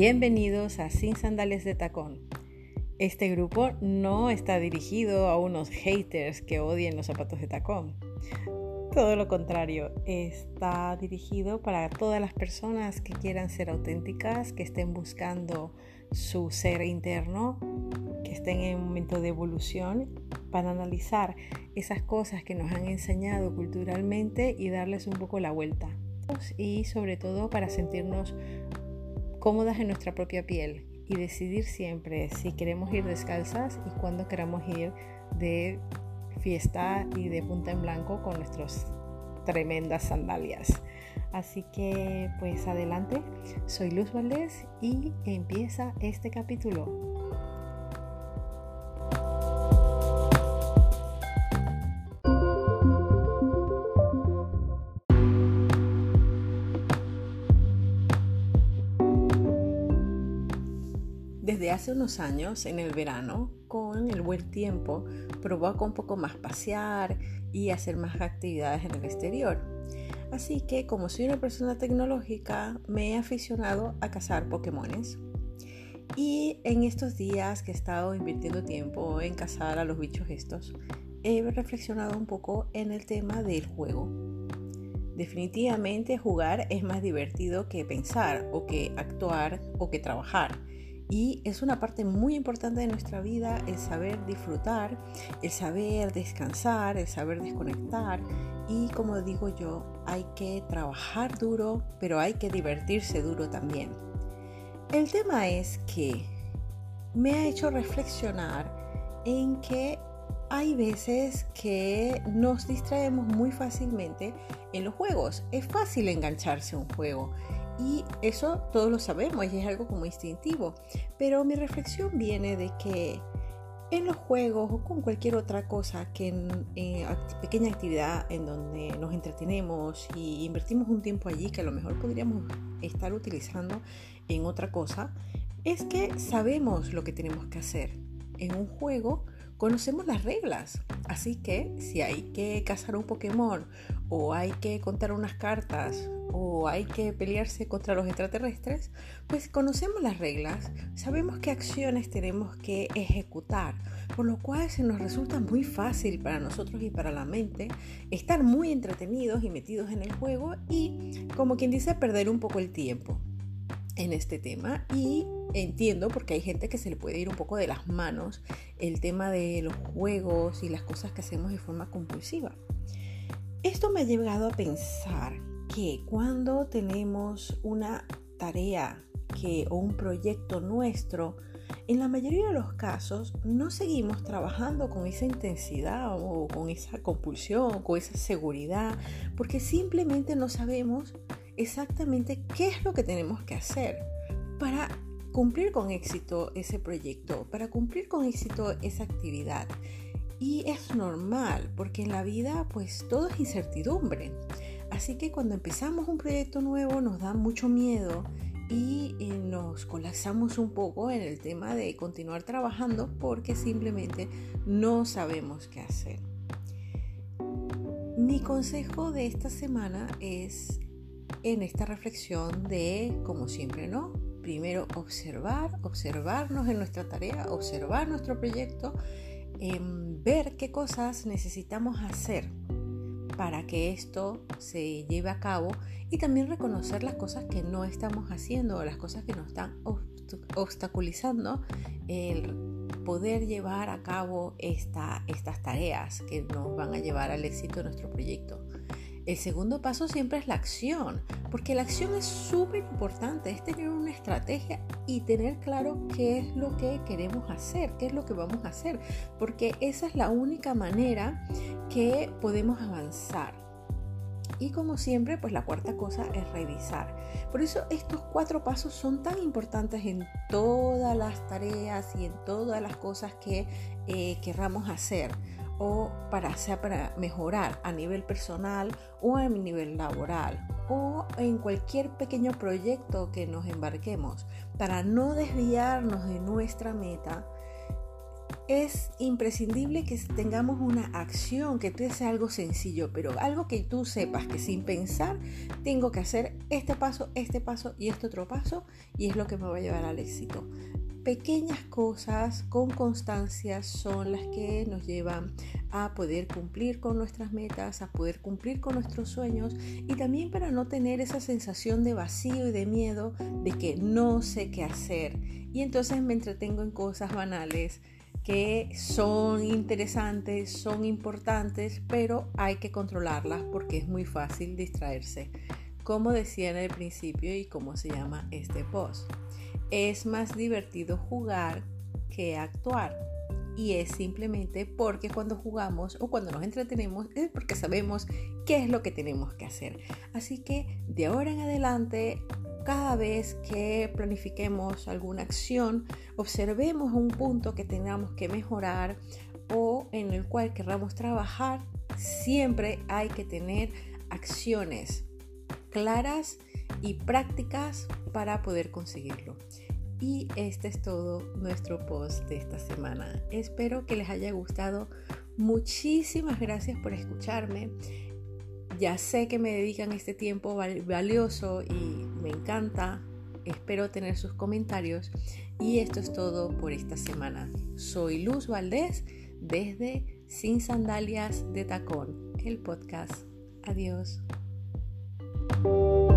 Bienvenidos a Sin Sandales de Tacón. Este grupo no está dirigido a unos haters que odien los zapatos de tacón. Todo lo contrario, está dirigido para todas las personas que quieran ser auténticas, que estén buscando su ser interno, que estén en un momento de evolución para analizar esas cosas que nos han enseñado culturalmente y darles un poco la vuelta. Y sobre todo para sentirnos cómodas en nuestra propia piel y decidir siempre si queremos ir descalzas y cuándo queramos ir de fiesta y de punta en blanco con nuestras tremendas sandalias. Así que pues adelante, soy Luz Valdés y empieza este capítulo. Desde hace unos años, en el verano, con el buen tiempo, provoca un poco más pasear y hacer más actividades en el exterior. Así que, como soy una persona tecnológica, me he aficionado a cazar Pokémones. Y en estos días que he estado invirtiendo tiempo en cazar a los bichos estos, he reflexionado un poco en el tema del juego. Definitivamente jugar es más divertido que pensar o que actuar o que trabajar y es una parte muy importante de nuestra vida el saber disfrutar, el saber descansar, el saber desconectar. Y como digo yo, hay que trabajar duro, pero hay que divertirse duro también. El tema es que me ha hecho reflexionar en que hay veces que nos distraemos muy fácilmente en los juegos. Es fácil engancharse a un juego y eso todos lo sabemos y es algo como instintivo. Pero mi reflexión viene de que en los juegos o con cualquier otra cosa que en, pequeña actividad en donde nos entretenemos y invertimos un tiempo allí que a lo mejor podríamos estar utilizando en otra cosa, es que sabemos lo que tenemos que hacer. En un juego conocemos las reglas, así que si hay que cazar un Pokémon o hay que contar unas cartas o hay que pelearse contra los extraterrestres, pues conocemos las reglas, sabemos qué acciones tenemos que ejecutar, por lo cual se nos resulta muy fácil para nosotros y para la mente estar muy entretenidos y metidos en el juego y, como quien dice, perder un poco el tiempo en este tema y entiendo porque hay gente que se le puede ir un poco de las manos el tema de los juegos y las cosas que hacemos de forma compulsiva. Esto me ha llevado a pensar que cuando tenemos una tarea que, o un proyecto nuestro, en la mayoría de los casos no seguimos trabajando con esa intensidad o con esa compulsión, con esa seguridad, porque simplemente no sabemos exactamente qué es lo que tenemos que hacer para cumplir con éxito ese proyecto, para cumplir con éxito esa actividad. Y es normal, porque en la vida pues todo es incertidumbre. Así que cuando empezamos un proyecto nuevo nos da mucho miedo y eh, nos colapsamos un poco en el tema de continuar trabajando porque simplemente no sabemos qué hacer. Mi consejo de esta semana es en esta reflexión de, como siempre, ¿no? Primero observar, observarnos en nuestra tarea, observar nuestro proyecto, ver qué cosas necesitamos hacer para que esto se lleve a cabo y también reconocer las cosas que no estamos haciendo o las cosas que nos están obstaculizando el poder llevar a cabo esta, estas tareas que nos van a llevar al éxito de nuestro proyecto. El segundo paso siempre es la acción, porque la acción es súper importante, es tener una estrategia y tener claro qué es lo que queremos hacer, qué es lo que vamos a hacer, porque esa es la única manera que podemos avanzar. Y como siempre, pues la cuarta cosa es revisar. Por eso estos cuatro pasos son tan importantes en todas las tareas y en todas las cosas que eh, querramos hacer o para, sea para mejorar a nivel personal o a nivel laboral o en cualquier pequeño proyecto que nos embarquemos para no desviarnos de nuestra meta es imprescindible que tengamos una acción, que te sea algo sencillo, pero algo que tú sepas que sin pensar tengo que hacer este paso, este paso y este otro paso y es lo que me va a llevar al éxito. Pequeñas cosas con constancia son las que nos llevan a poder cumplir con nuestras metas, a poder cumplir con nuestros sueños y también para no tener esa sensación de vacío y de miedo de que no sé qué hacer y entonces me entretengo en cosas banales que son interesantes, son importantes, pero hay que controlarlas porque es muy fácil distraerse. Como decía en el principio y como se llama este post, es más divertido jugar que actuar. Y es simplemente porque cuando jugamos o cuando nos entretenemos es porque sabemos qué es lo que tenemos que hacer. Así que de ahora en adelante cada vez que planifiquemos alguna acción, observemos un punto que tengamos que mejorar o en el cual queramos trabajar, siempre hay que tener acciones claras y prácticas para poder conseguirlo. Y este es todo nuestro post de esta semana. Espero que les haya gustado. Muchísimas gracias por escucharme. Ya sé que me dedican este tiempo valioso y me encanta. Espero tener sus comentarios. Y esto es todo por esta semana. Soy Luz Valdés desde Sin Sandalias de Tacón, el podcast. Adiós. you